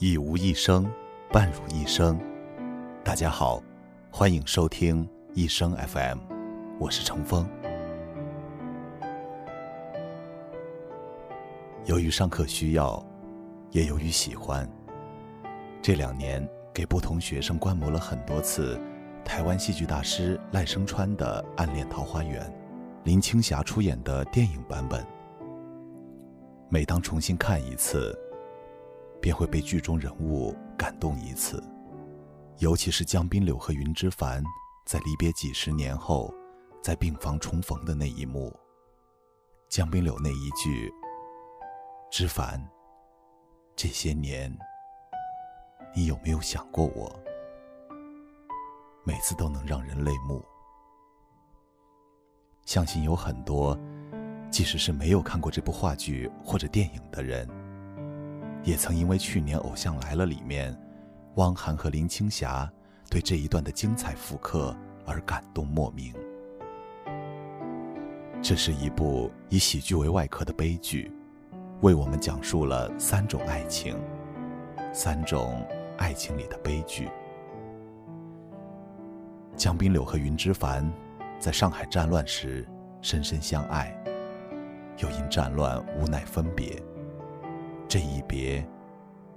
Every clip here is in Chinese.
一无一生，半如一生。大家好，欢迎收听一生 FM，我是程峰。由于上课需要，也由于喜欢，这两年给不同学生观摩了很多次台湾戏剧大师赖声川的《暗恋桃花源》，林青霞出演的电影版本。每当重新看一次，便会被剧中人物感动一次。尤其是江滨柳和云之凡在离别几十年后，在病房重逢的那一幕。江滨柳那一句：“之凡，这些年，你有没有想过我？”每次都能让人泪目。相信有很多。即使是没有看过这部话剧或者电影的人，也曾因为去年《偶像来了》里面汪涵和林青霞对这一段的精彩复刻而感动莫名。这是一部以喜剧为外壳的悲剧，为我们讲述了三种爱情，三种爱情里的悲剧。江滨柳和云之凡在上海战乱时深深相爱。又因战乱无奈分别，这一别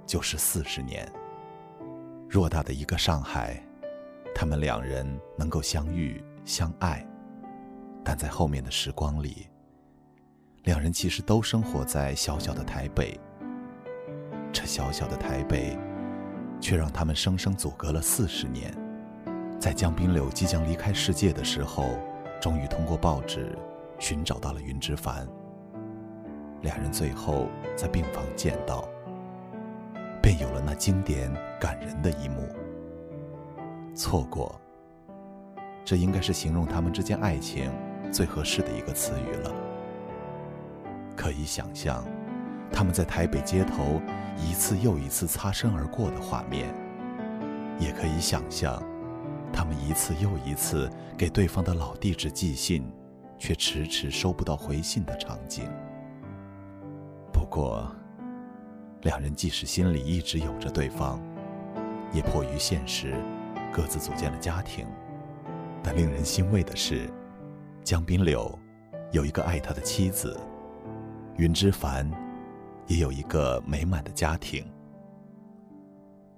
就是四十年。偌大的一个上海，他们两人能够相遇相爱，但在后面的时光里，两人其实都生活在小小的台北。这小小的台北，却让他们生生阻隔了四十年。在江滨柳即将离开世界的时候，终于通过报纸寻找到了云之凡。两人最后在病房见到，便有了那经典感人的一幕。错过，这应该是形容他们之间爱情最合适的一个词语了。可以想象，他们在台北街头一次又一次擦身而过的画面；也可以想象，他们一次又一次给对方的老地址寄信，却迟迟收不到回信的场景。不过，两人即使心里一直有着对方，也迫于现实，各自组建了家庭。但令人欣慰的是，江滨柳有一个爱他的妻子，云之凡也有一个美满的家庭。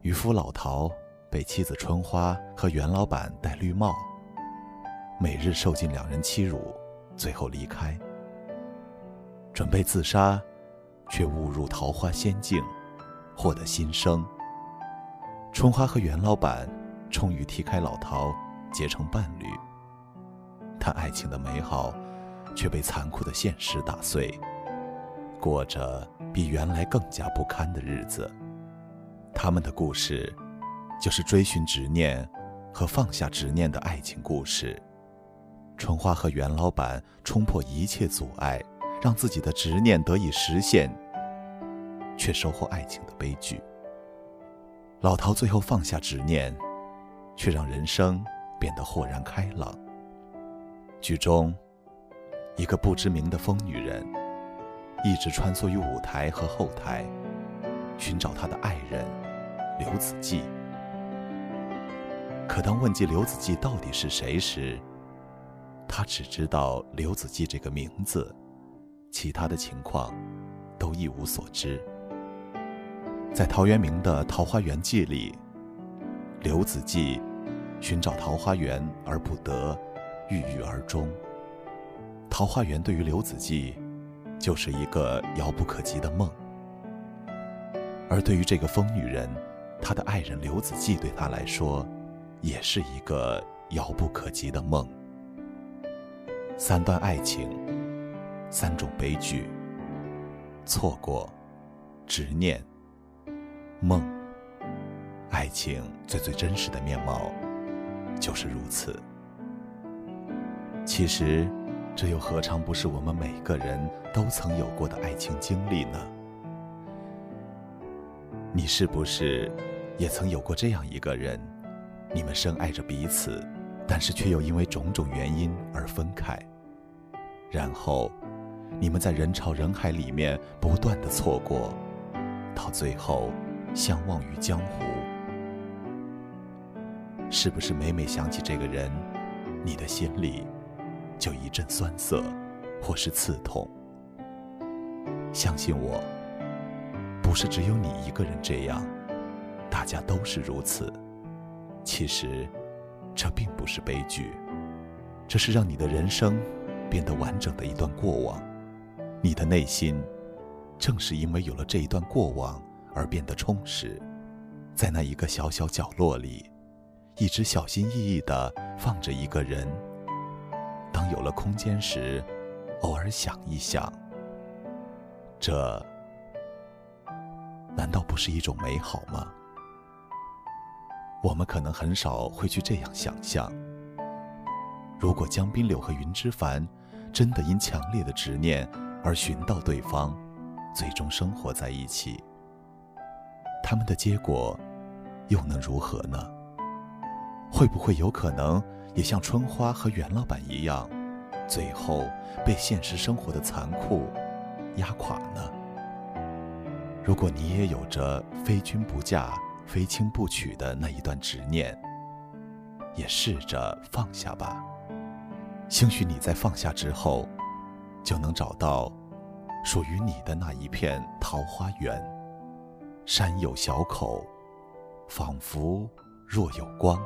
渔夫老陶被妻子春花和袁老板戴绿帽，每日受尽两人欺辱，最后离开，准备自杀。却误入桃花仙境，获得新生。春花和袁老板终于踢开老陶，结成伴侣。但爱情的美好，却被残酷的现实打碎，过着比原来更加不堪的日子。他们的故事，就是追寻执念和放下执念的爱情故事。春花和袁老板冲破一切阻碍。让自己的执念得以实现，却收获爱情的悲剧。老陶最后放下执念，却让人生变得豁然开朗。剧中，一个不知名的疯女人，一直穿梭于舞台和后台，寻找她的爱人刘子骥。可当问及刘子骥到底是谁时，她只知道刘子骥这个名字。其他的情况，都一无所知。在陶渊明的《桃花源记》里，刘子骥寻找桃花源而不得，郁郁而终。桃花源对于刘子骥，就是一个遥不可及的梦；而对于这个疯女人，她的爱人刘子骥对她来说，也是一个遥不可及的梦。三段爱情。三种悲剧：错过、执念、梦。爱情最最真实的面貌，就是如此。其实，这又何尝不是我们每个人都曾有过的爱情经历呢？你是不是也曾有过这样一个人？你们深爱着彼此，但是却又因为种种原因而分开，然后。你们在人潮人海里面不断的错过，到最后相忘于江湖。是不是每每想起这个人，你的心里就一阵酸涩，或是刺痛？相信我，不是只有你一个人这样，大家都是如此。其实，这并不是悲剧，这是让你的人生变得完整的一段过往。你的内心，正是因为有了这一段过往而变得充实。在那一个小小角落里。一直小心翼翼地放着一个人。当有了空间时，偶尔想一想，这难道不是一种美好吗？我们可能很少会去这样想象：如果江滨柳和云之凡真的因强烈的执念而寻到对方，最终生活在一起，他们的结果又能如何呢？会不会有可能也像春花和袁老板一样，最后被现实生活的残酷压垮呢？如果你也有着非君不嫁、非卿不娶的那一段执念，也试着放下吧。兴许你在放下之后，就能找到属于你的那一片桃花源。山有小口，仿佛若有光。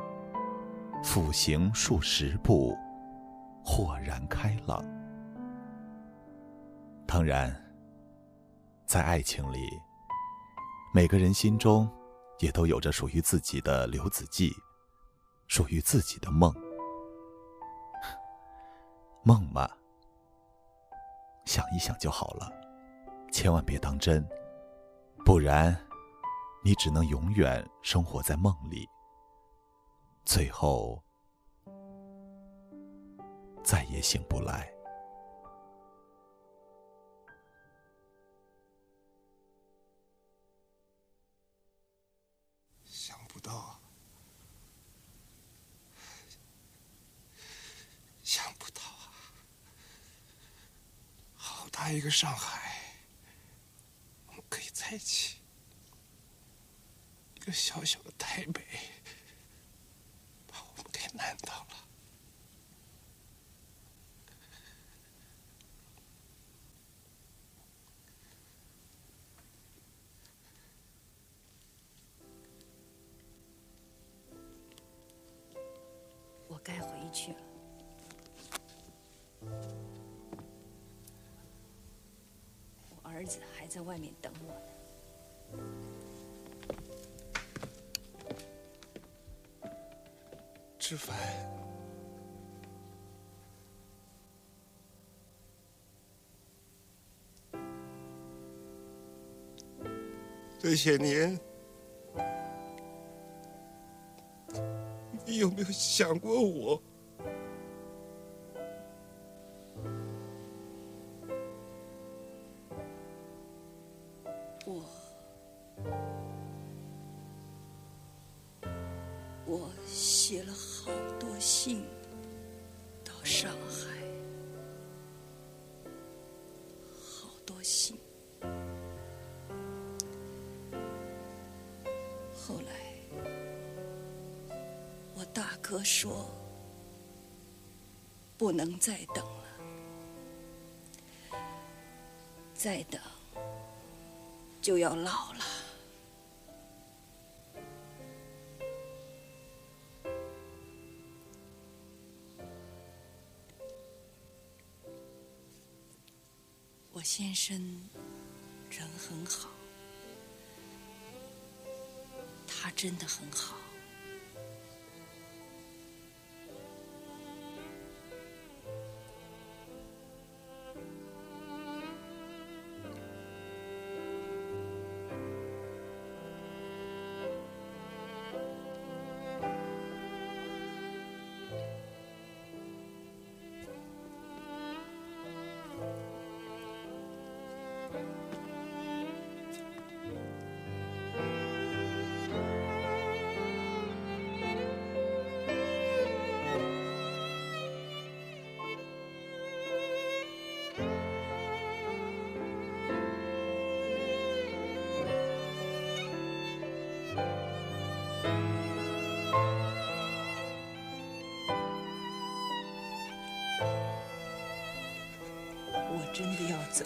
复行数十步，豁然开朗。当然，在爱情里，每个人心中也都有着属于自己的刘子骥，属于自己的梦。梦嘛，想一想就好了，千万别当真，不然你只能永远生活在梦里。最后，再也醒不来。想不到，想不到啊！在一个上海，我们可以在一起；一个小小的台北。把我们给难到了，我该回去了。子还在外面等我呢。之凡，这些年，你有没有想过我？我我写了好多信到上海，好多信。后来，我大哥说不能再等了，再等。就要老了。我先生人很好，他真的很好。我真的要走。